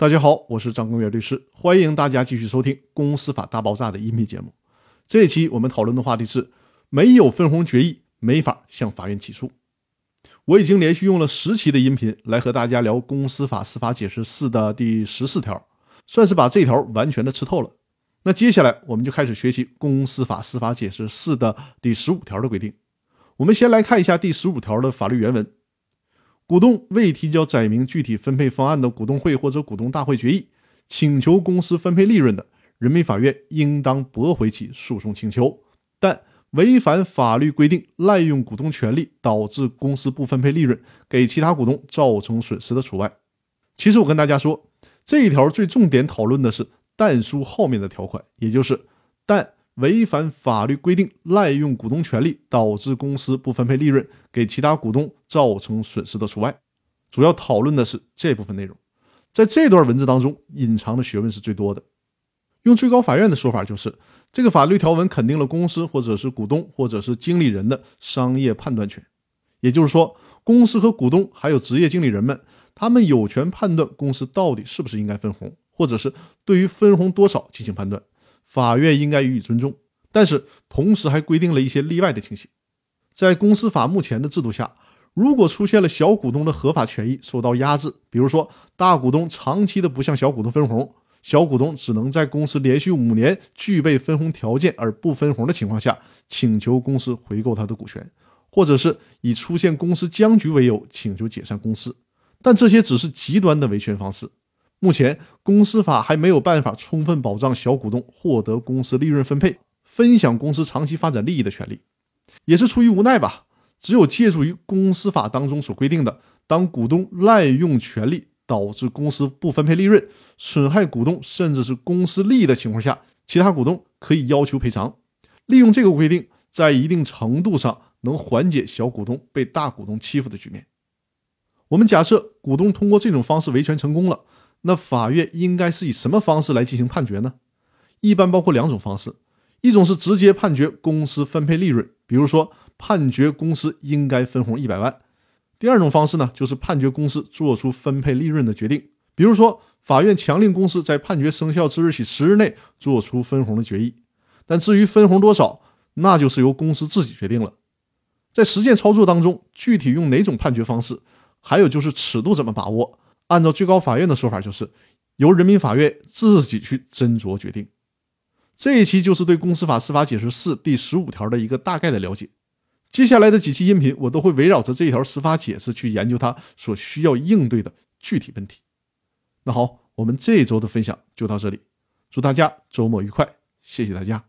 大家好，我是张根元律师，欢迎大家继续收听《公司法大爆炸》的音频节目。这一期我们讨论的话题是：没有分红决议，没法向法院起诉。我已经连续用了十期的音频来和大家聊《公司法司法解释四》的第十四条，算是把这条完全的吃透了。那接下来我们就开始学习《公司法司法解释四》的第十五条的规定。我们先来看一下第十五条的法律原文：股东未提交载明具体分配方案的股东会或者股东大会决议，请求公司分配利润的，人民法院应当驳回其诉讼请求。但违反法律规定、滥用股东权利导致公司不分配利润，给其他股东造成损失的除外。其实我跟大家说，这一条最重点讨论的是但书后面的条款，也就是但。违反法律规定、滥用股东权利导致公司不分配利润，给其他股东造成损失的除外，主要讨论的是这部分内容。在这段文字当中，隐藏的学问是最多的。用最高法院的说法，就是这个法律条文肯定了公司或者是股东或者是经理人的商业判断权，也就是说，公司和股东还有职业经理人们，他们有权判断公司到底是不是应该分红，或者是对于分红多少进行判断。法院应该予以尊重，但是同时还规定了一些例外的情形。在公司法目前的制度下，如果出现了小股东的合法权益受到压制，比如说大股东长期的不向小股东分红，小股东只能在公司连续五年具备分红条件而不分红的情况下，请求公司回购他的股权，或者是以出现公司僵局为由请求解散公司，但这些只是极端的维权方式。目前，公司法还没有办法充分保障小股东获得公司利润分配、分享公司长期发展利益的权利，也是出于无奈吧。只有借助于公司法当中所规定的，当股东滥用权力导致公司不分配利润、损害股东甚至是公司利益的情况下，其他股东可以要求赔偿。利用这个规定，在一定程度上能缓解小股东被大股东欺负的局面。我们假设股东通过这种方式维权成功了。那法院应该是以什么方式来进行判决呢？一般包括两种方式，一种是直接判决公司分配利润，比如说判决公司应该分红一百万；第二种方式呢，就是判决公司做出分配利润的决定，比如说法院强令公司在判决生效之日起十日内做出分红的决议。但至于分红多少，那就是由公司自己决定了。在实践操作当中，具体用哪种判决方式，还有就是尺度怎么把握？按照最高法院的说法，就是由人民法院自己去斟酌决定。这一期就是对《公司法司法解释四》第十五条的一个大概的了解。接下来的几期音频，我都会围绕着这一条司法解释去研究它所需要应对的具体问题。那好，我们这一周的分享就到这里，祝大家周末愉快，谢谢大家。